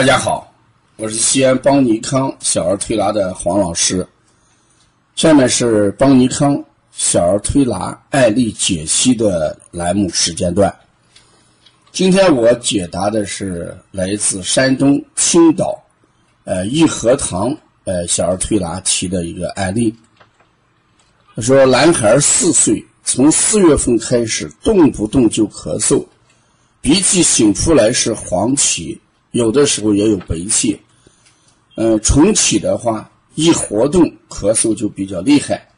大家好，我是西安邦尼康小儿推拿的黄老师。下面是邦尼康小儿推拿案例解析的栏目时间段。今天我解答的是来自山东青岛，呃益和堂呃小儿推拿提的一个案例。他说，男孩四岁，从四月份开始动不动就咳嗽，鼻涕擤出来是黄芪，有的时候也有白气。嗯，重启的话。一活动咳嗽就比较厉害，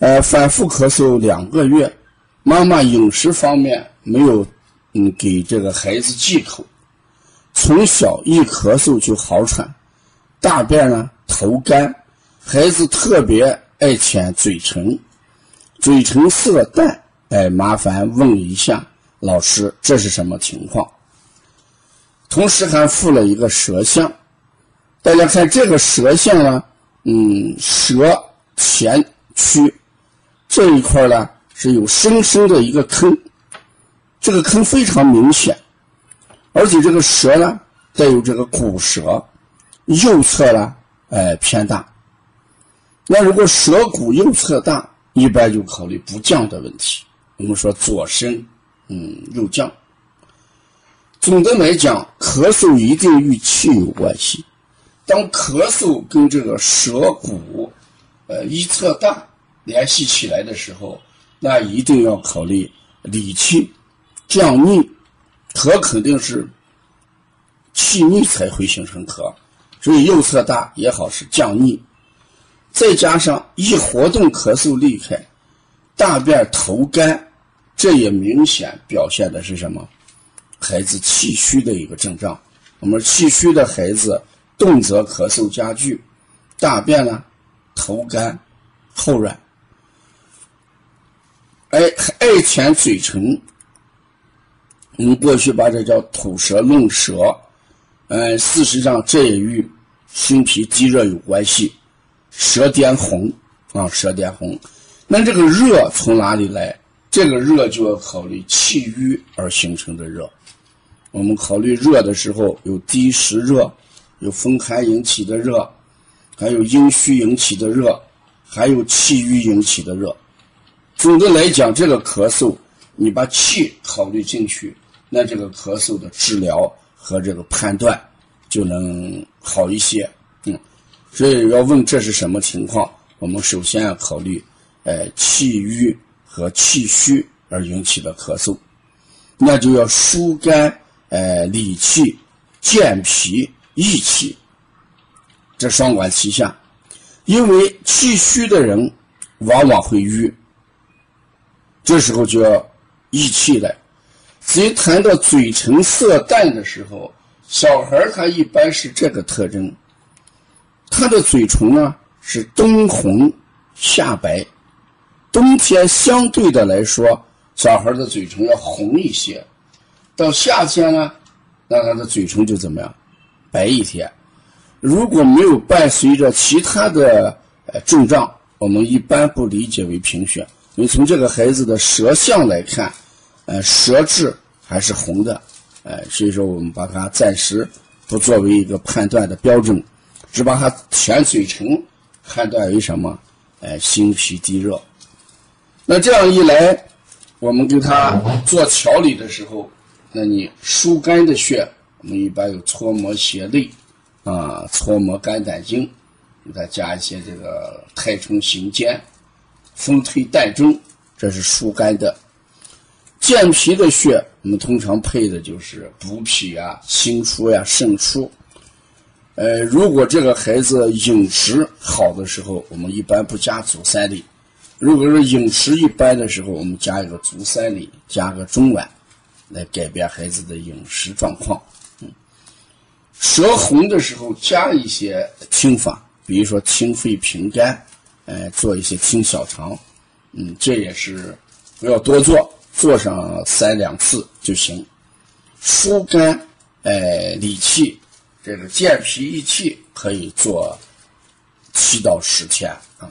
呃，反复咳嗽两个月，妈妈饮食方面没有嗯给这个孩子忌口，从小一咳嗽就好喘，大便呢头干，孩子特别爱舔嘴唇，嘴唇色淡，哎，麻烦问一下老师这是什么情况？同时还附了一个舌象。大家看这个舌象呢，嗯，舌前区这一块呢是有深深的一个坑，这个坑非常明显，而且这个舌呢带有这个骨舌，右侧呢哎偏大。那如果舌骨右侧大，一般就考虑不降的问题。我们说左升，嗯，右降。总的来讲，咳嗽一定与气有关系。当咳嗽跟这个舌骨，呃一侧大联系起来的时候，那一定要考虑理气降逆，咳肯定是气逆才会形成咳，所以右侧大也好是降逆，再加上一活动咳嗽厉害，大便头干，这也明显表现的是什么？孩子气虚的一个症状。我们气虚的孩子。动则咳嗽加剧，大便呢头干后软，哎爱舔嘴唇，我们过去把这叫吐舌弄舌，嗯，事实上这也与心脾积热有关系，舌点红啊，舌点红，那这个热从哪里来？这个热就要考虑气郁而形成的热，我们考虑热的时候有低湿热。有风寒引起的热，还有阴虚引起的热，还有气郁引起的热。总的来讲，这个咳嗽，你把气考虑进去，那这个咳嗽的治疗和这个判断就能好一些。嗯，所以要问这是什么情况，我们首先要考虑，呃，气郁和气虚而引起的咳嗽，那就要疏肝，呃，理气，健脾。益气，这双管齐下，因为气虚的人往往会瘀，这时候就要益气了。所以谈到嘴唇色淡的时候，小孩他一般是这个特征，他的嘴唇呢是冬红下白，冬天相对的来说，小孩的嘴唇要红一些，到夏天呢，那他的嘴唇就怎么样？白一些，如果没有伴随着其他的呃症状，我们一般不理解为贫血。因为从这个孩子的舌象来看，呃，舌质还是红的，呃，所以说我们把它暂时不作为一个判断的标准，只把它舔嘴唇判断为什么？呃，心脾地热。那这样一来，我们给他做调理的时候，那你疏肝的穴。我们一般有搓摩胁肋，啊，搓摩肝胆经，给它加一些这个太冲行间、风推膻中，这是疏肝的。健脾的穴，我们通常配的就是补脾啊、心出呀、肾出。呃，如果这个孩子饮食好的时候，我们一般不加足三里；如果说饮食一般的时候，我们加一个足三里，加个中脘，来改变孩子的饮食状况。舌红的时候加一些清法，比如说清肺平肝，呃，做一些清小肠，嗯，这也是不要多做，做上三两次就行。疏肝，呃，理气，这个健脾益气可以做七到十天啊。